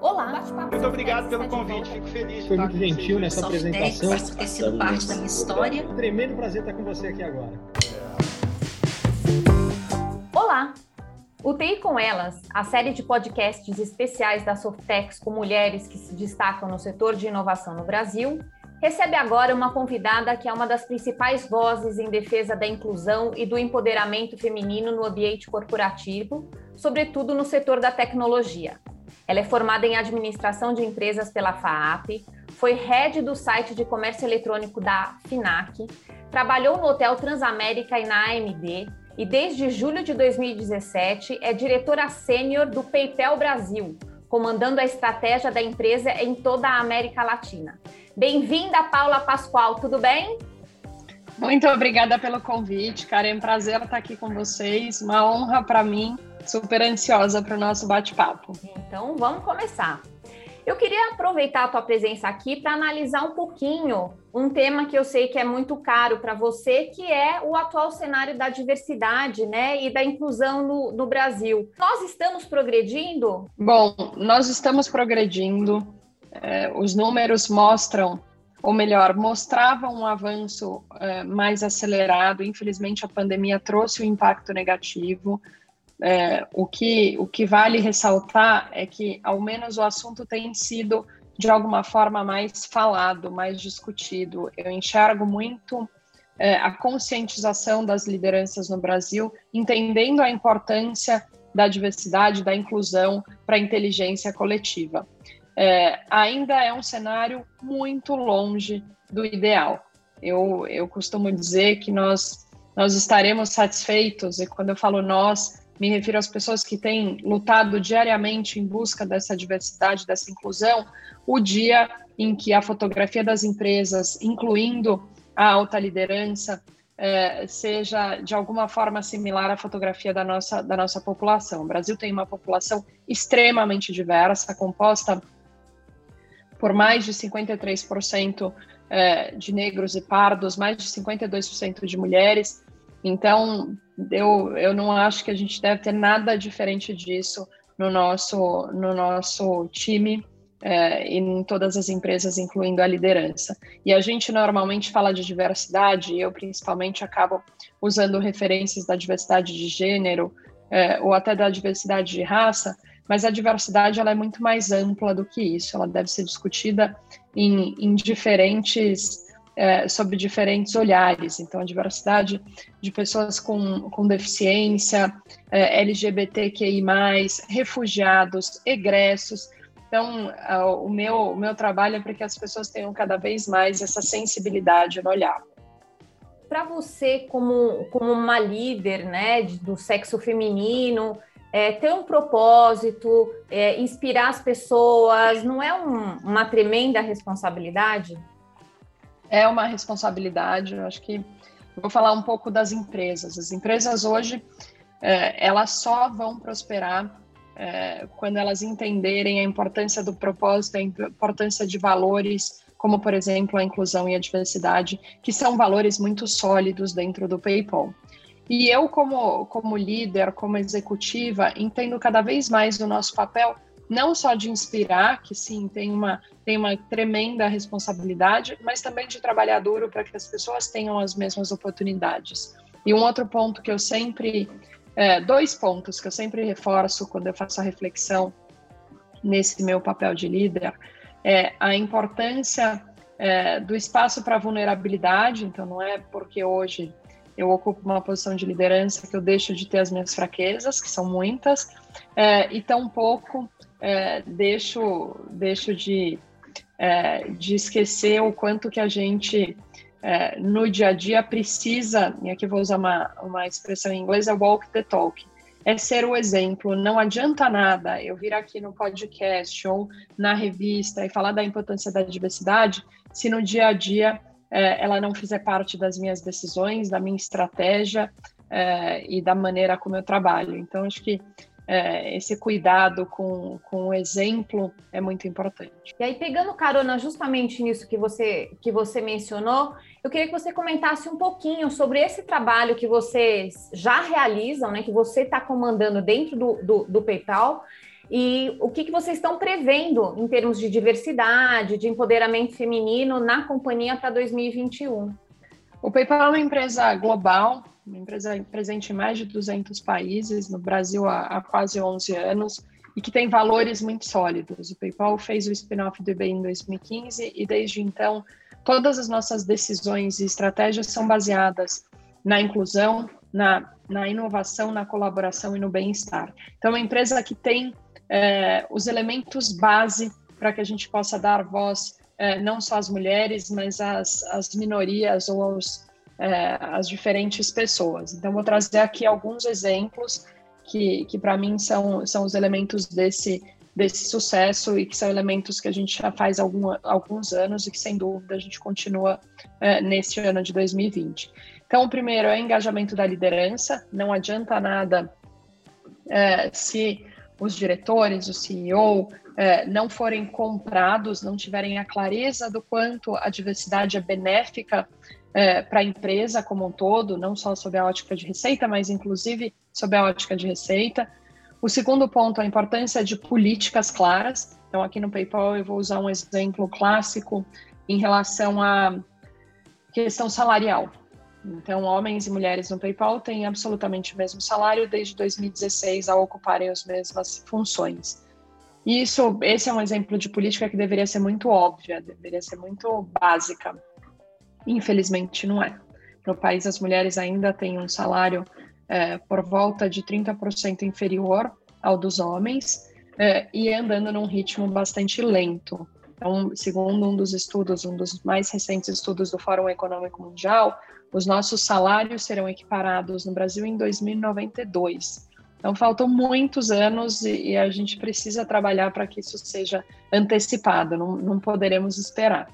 Olá. Muito obrigado pelo convite, fico feliz. Foi muito gentil nessa apresentação. Por ter sido parte da minha história. Um tremendo prazer estar com você aqui agora. Olá. O TI com Elas, a série de podcasts especiais da Softex com mulheres que se destacam no setor de inovação no Brasil, recebe agora uma convidada que é uma das principais vozes em defesa da inclusão e do empoderamento feminino no ambiente corporativo, sobretudo no setor da tecnologia. Ela é formada em administração de empresas pela FAAP, foi head do site de comércio eletrônico da FINAC, trabalhou no Hotel Transamérica e na AMD e desde julho de 2017 é diretora sênior do PayPal Brasil, comandando a estratégia da empresa em toda a América Latina. Bem-vinda, Paula Pascoal, tudo bem? Muito obrigada pelo convite, cara. É um prazer estar aqui com vocês, uma honra para mim super ansiosa para o nosso bate-papo. Então, vamos começar. Eu queria aproveitar a tua presença aqui para analisar um pouquinho um tema que eu sei que é muito caro para você, que é o atual cenário da diversidade né, e da inclusão no, no Brasil. Nós estamos progredindo? Bom, nós estamos progredindo. É, os números mostram, ou melhor, mostravam um avanço é, mais acelerado. Infelizmente, a pandemia trouxe um impacto negativo. É, o, que, o que vale ressaltar é que, ao menos, o assunto tem sido, de alguma forma, mais falado, mais discutido. Eu enxergo muito é, a conscientização das lideranças no Brasil, entendendo a importância da diversidade, da inclusão para a inteligência coletiva. É, ainda é um cenário muito longe do ideal. Eu, eu costumo dizer que nós, nós estaremos satisfeitos, e quando eu falo nós, me refiro às pessoas que têm lutado diariamente em busca dessa diversidade, dessa inclusão, o dia em que a fotografia das empresas, incluindo a alta liderança, é, seja de alguma forma similar à fotografia da nossa, da nossa população. O Brasil tem uma população extremamente diversa, composta por mais de 53% é, de negros e pardos, mais de 52% de mulheres, então, eu, eu não acho que a gente deve ter nada diferente disso no nosso, no nosso time é, em todas as empresas, incluindo a liderança. E a gente normalmente fala de diversidade, e eu principalmente acabo usando referências da diversidade de gênero é, ou até da diversidade de raça, mas a diversidade ela é muito mais ampla do que isso, ela deve ser discutida em, em diferentes é, sobre diferentes olhares. Então, a diversidade de pessoas com, com deficiência, é, LGBTQI, refugiados, egressos. Então, o, meu, o meu trabalho é para que as pessoas tenham cada vez mais essa sensibilidade no olhar. Para você, como, como uma líder né, do sexo feminino, é, ter um propósito, é, inspirar as pessoas, não é um, uma tremenda responsabilidade? É uma responsabilidade. Eu acho que vou falar um pouco das empresas. As empresas hoje é, elas só vão prosperar é, quando elas entenderem a importância do propósito, a importância de valores, como por exemplo a inclusão e a diversidade, que são valores muito sólidos dentro do PayPal. E eu, como, como líder, como executiva, entendo cada vez mais o nosso papel não só de inspirar, que sim, tem uma, tem uma tremenda responsabilidade, mas também de trabalhar duro para que as pessoas tenham as mesmas oportunidades. E um outro ponto que eu sempre, é, dois pontos que eu sempre reforço quando eu faço a reflexão nesse meu papel de líder, é a importância é, do espaço para vulnerabilidade, então não é porque hoje eu ocupo uma posição de liderança que eu deixo de ter as minhas fraquezas, que são muitas, é, e tampouco é, deixo, deixo de, é, de esquecer o quanto que a gente é, no dia a dia precisa, e aqui vou usar uma, uma expressão em inglês, é walk the talk, é ser o exemplo. Não adianta nada eu vir aqui no podcast ou na revista e falar da importância da diversidade se no dia a dia é, ela não fizer parte das minhas decisões, da minha estratégia é, e da maneira como eu trabalho. Então, acho que é, esse cuidado com, com o exemplo é muito importante. E aí, pegando carona justamente nisso que você, que você mencionou, eu queria que você comentasse um pouquinho sobre esse trabalho que vocês já realizam, né, que você está comandando dentro do, do, do PayPal, E o que, que vocês estão prevendo em termos de diversidade, de empoderamento feminino na companhia para 2021? O PayPal é uma empresa global, uma empresa presente em mais de 200 países, no Brasil há, há quase 11 anos, e que tem valores muito sólidos. O PayPal fez o spin-off do eBay em 2015 e desde então todas as nossas decisões e estratégias são baseadas na inclusão, na, na inovação, na colaboração e no bem-estar. Então, uma empresa que tem é, os elementos base para que a gente possa dar voz é, não só às mulheres, mas às, às minorias ou aos, é, às diferentes pessoas. Então, vou trazer aqui alguns exemplos que, que para mim são, são os elementos desse, desse sucesso e que são elementos que a gente já faz algum, alguns anos e que, sem dúvida, a gente continua é, neste ano de 2020. Então, o primeiro é o engajamento da liderança. Não adianta nada é, se os diretores, o CEO, é, não forem comprados, não tiverem a clareza do quanto a diversidade é benéfica é, para a empresa como um todo, não só sob a ótica de receita, mas inclusive sob a ótica de receita. O segundo ponto, a importância de políticas claras. Então, aqui no PayPal, eu vou usar um exemplo clássico em relação à questão salarial. Então, homens e mulheres no PayPal têm absolutamente o mesmo salário desde 2016 a ocuparem as mesmas funções. Isso, esse é um exemplo de política que deveria ser muito óbvia, deveria ser muito básica. Infelizmente, não é. No país, as mulheres ainda têm um salário é, por volta de 30% inferior ao dos homens é, e andando num ritmo bastante lento. Então, segundo um dos estudos, um dos mais recentes estudos do Fórum Econômico Mundial, os nossos salários serão equiparados no Brasil em 2092. Então, faltam muitos anos e, e a gente precisa trabalhar para que isso seja antecipado, não, não poderemos esperar.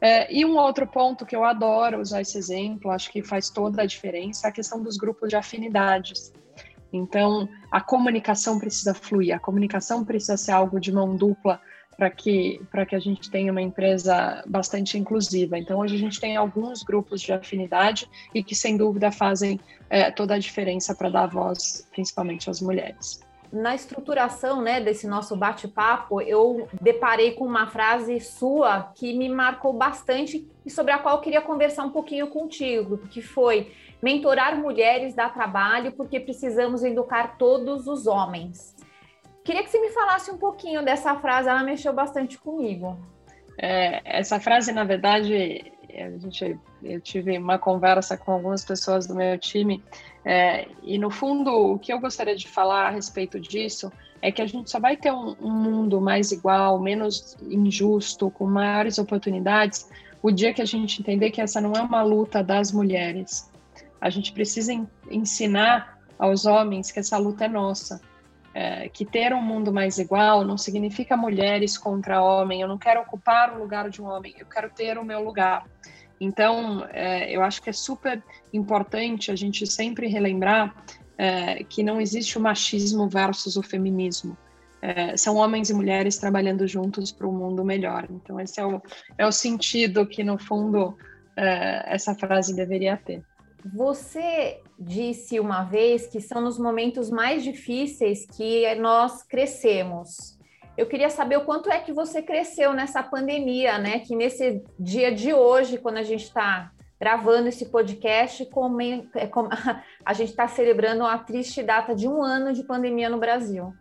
É, e um outro ponto que eu adoro usar esse exemplo, acho que faz toda a diferença, é a questão dos grupos de afinidades. Então, a comunicação precisa fluir, a comunicação precisa ser algo de mão dupla para que, que a gente tenha uma empresa bastante inclusiva. Então, hoje a gente tem alguns grupos de afinidade e que, sem dúvida, fazem é, toda a diferença para dar voz, principalmente às mulheres. Na estruturação né, desse nosso bate-papo, eu deparei com uma frase sua que me marcou bastante e sobre a qual eu queria conversar um pouquinho contigo, que foi mentorar mulheres dá trabalho porque precisamos educar todos os homens. Queria que você me falasse um pouquinho dessa frase, ela mexeu bastante comigo. É, essa frase, na verdade, a gente, eu tive uma conversa com algumas pessoas do meu time, é, e no fundo, o que eu gostaria de falar a respeito disso é que a gente só vai ter um, um mundo mais igual, menos injusto, com maiores oportunidades, o dia que a gente entender que essa não é uma luta das mulheres. A gente precisa ensinar aos homens que essa luta é nossa é, que ter um mundo mais igual não significa mulheres contra homem. Eu não quero ocupar o lugar de um homem, eu quero ter o meu lugar. Então, é, eu acho que é super importante a gente sempre relembrar é, que não existe o machismo versus o feminismo. É, são homens e mulheres trabalhando juntos para um mundo melhor. Então, esse é o, é o sentido que, no fundo, é, essa frase deveria ter. Você disse uma vez que são nos momentos mais difíceis que nós crescemos. Eu queria saber o quanto é que você cresceu nessa pandemia, né? Que nesse dia de hoje, quando a gente está gravando esse podcast, é, a gente está celebrando a triste data de um ano de pandemia no Brasil.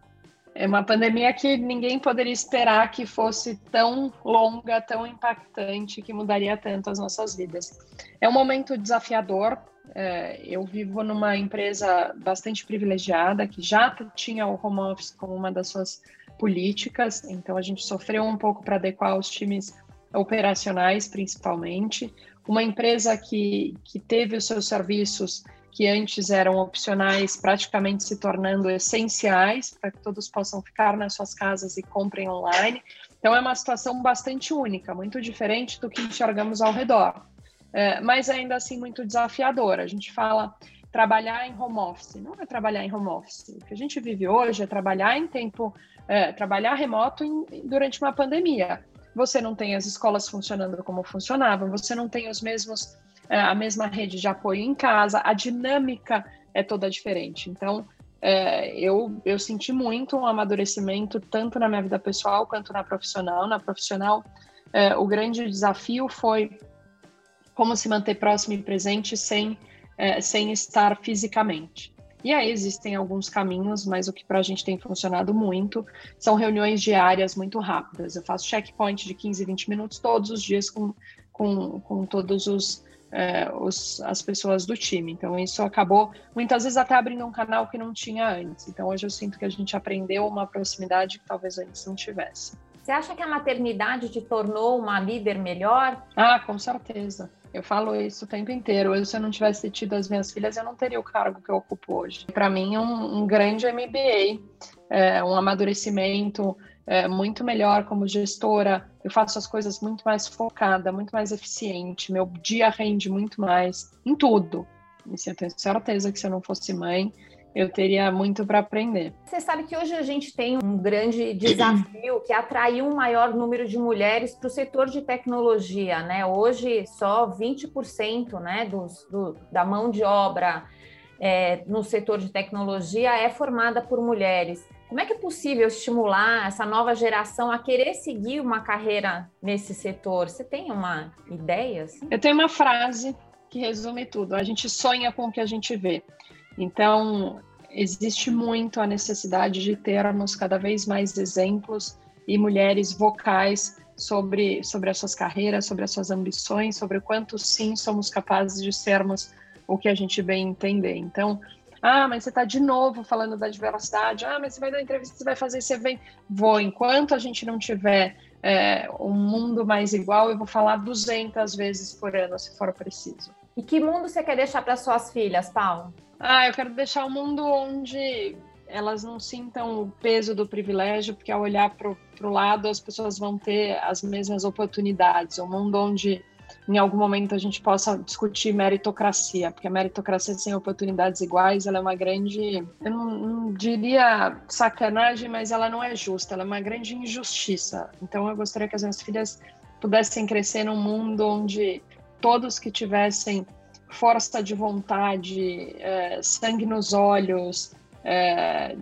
É uma pandemia que ninguém poderia esperar que fosse tão longa, tão impactante, que mudaria tanto as nossas vidas. É um momento desafiador é, eu vivo numa empresa bastante privilegiada que já tinha o home office como uma das suas políticas, então a gente sofreu um pouco para adequar os times operacionais, principalmente. Uma empresa que, que teve os seus serviços que antes eram opcionais, praticamente se tornando essenciais para que todos possam ficar nas suas casas e comprem online. Então é uma situação bastante única, muito diferente do que enxergamos ao redor é, mas ainda assim muito desafiador. A gente fala trabalhar em home office, não é trabalhar em home office. O que a gente vive hoje é trabalhar em tempo, é, trabalhar remoto em, durante uma pandemia. Você não tem as escolas funcionando como funcionavam, você não tem os mesmos, a mesma rede de apoio em casa, a dinâmica é toda diferente. Então, é, eu, eu senti muito um amadurecimento, tanto na minha vida pessoal quanto na profissional. Na profissional, é, o grande desafio foi como se manter próximo e presente sem, é, sem estar fisicamente. E aí existem alguns caminhos, mas o que para a gente tem funcionado muito são reuniões diárias muito rápidas. Eu faço checkpoint de 15, 20 minutos todos os dias com, com, com todos os, é, os, as pessoas do time. Então, isso acabou muitas vezes até abrindo um canal que não tinha antes. Então, hoje eu sinto que a gente aprendeu uma proximidade que talvez antes não tivesse. Você acha que a maternidade te tornou uma líder melhor? Ah, com certeza. Eu falo isso o tempo inteiro. Eu, se eu não tivesse tido as minhas filhas, eu não teria o cargo que eu ocupo hoje. Para mim, um, um, grande MBA, é, um amadurecimento é, muito melhor como gestora. Eu faço as coisas muito mais focada, muito mais eficiente. Meu dia rende muito mais em tudo. E eu tenho certeza que se eu não fosse mãe, eu teria muito para aprender. Você sabe que hoje a gente tem um grande desafio que é atrair um maior número de mulheres para o setor de tecnologia, né? Hoje só 20% né, dos, do, da mão de obra é, no setor de tecnologia é formada por mulheres. Como é que é possível estimular essa nova geração a querer seguir uma carreira nesse setor? Você tem uma ideia? Assim? Eu tenho uma frase que resume tudo. A gente sonha com o que a gente vê. Então, existe muito a necessidade de termos cada vez mais exemplos e mulheres vocais sobre, sobre as suas carreiras, sobre as suas ambições, sobre o quanto sim somos capazes de sermos o que a gente bem entender. Então, ah, mas você está de novo falando da diversidade. Ah, mas você vai dar entrevista, você vai fazer, você vem. Vou. Enquanto a gente não tiver é, um mundo mais igual, eu vou falar 200 vezes por ano, se for preciso. E que mundo você quer deixar para suas filhas, Paulo? Ah, eu quero deixar um mundo onde elas não sintam o peso do privilégio, porque ao olhar para o lado as pessoas vão ter as mesmas oportunidades. Um mundo onde em algum momento a gente possa discutir meritocracia, porque a meritocracia sem oportunidades iguais ela é uma grande, eu não, não diria sacanagem, mas ela não é justa, ela é uma grande injustiça. Então eu gostaria que as minhas filhas pudessem crescer num mundo onde todos que tivessem força de vontade, é, sangue nos olhos, é,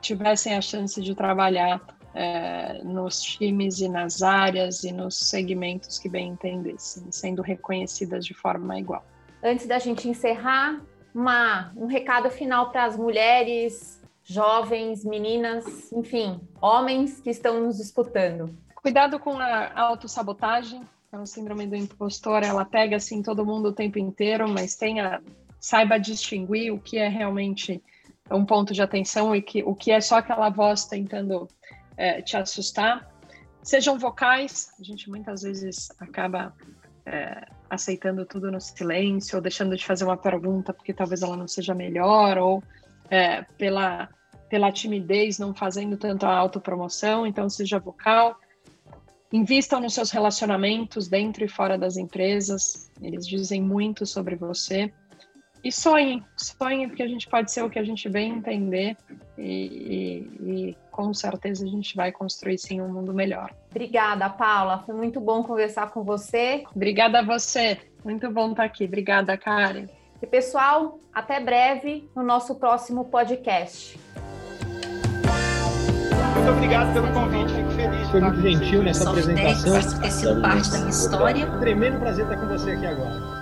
tivessem a chance de trabalhar é, nos times e nas áreas e nos segmentos que bem entendessem, sendo reconhecidas de forma igual. Antes da gente encerrar, uma, um recado final para as mulheres, jovens, meninas, enfim, homens que estão nos disputando. Cuidado com a autossabotagem, então, a síndrome do impostor, ela pega assim todo mundo o tempo inteiro, mas tenha, saiba distinguir o que é realmente um ponto de atenção e que, o que é só aquela voz tentando é, te assustar. Sejam vocais, a gente muitas vezes acaba é, aceitando tudo no silêncio, ou deixando de fazer uma pergunta porque talvez ela não seja melhor, ou é, pela, pela timidez não fazendo tanto a autopromoção, então seja vocal. Invistam nos seus relacionamentos dentro e fora das empresas, eles dizem muito sobre você. E sonhem, sonhem, porque a gente pode ser o que a gente bem entender e, e, e, com certeza a gente vai construir sim um mundo melhor. Obrigada, Paula. Foi muito bom conversar com você. Obrigada a você. Muito bom estar aqui. Obrigada, Karen. E pessoal, até breve no nosso próximo podcast. Muito obrigado pelo convite, fico feliz. Foi muito gentil nessa apresentação. Por ter sido parte da minha história. Tremendo prazer estar com você aqui agora.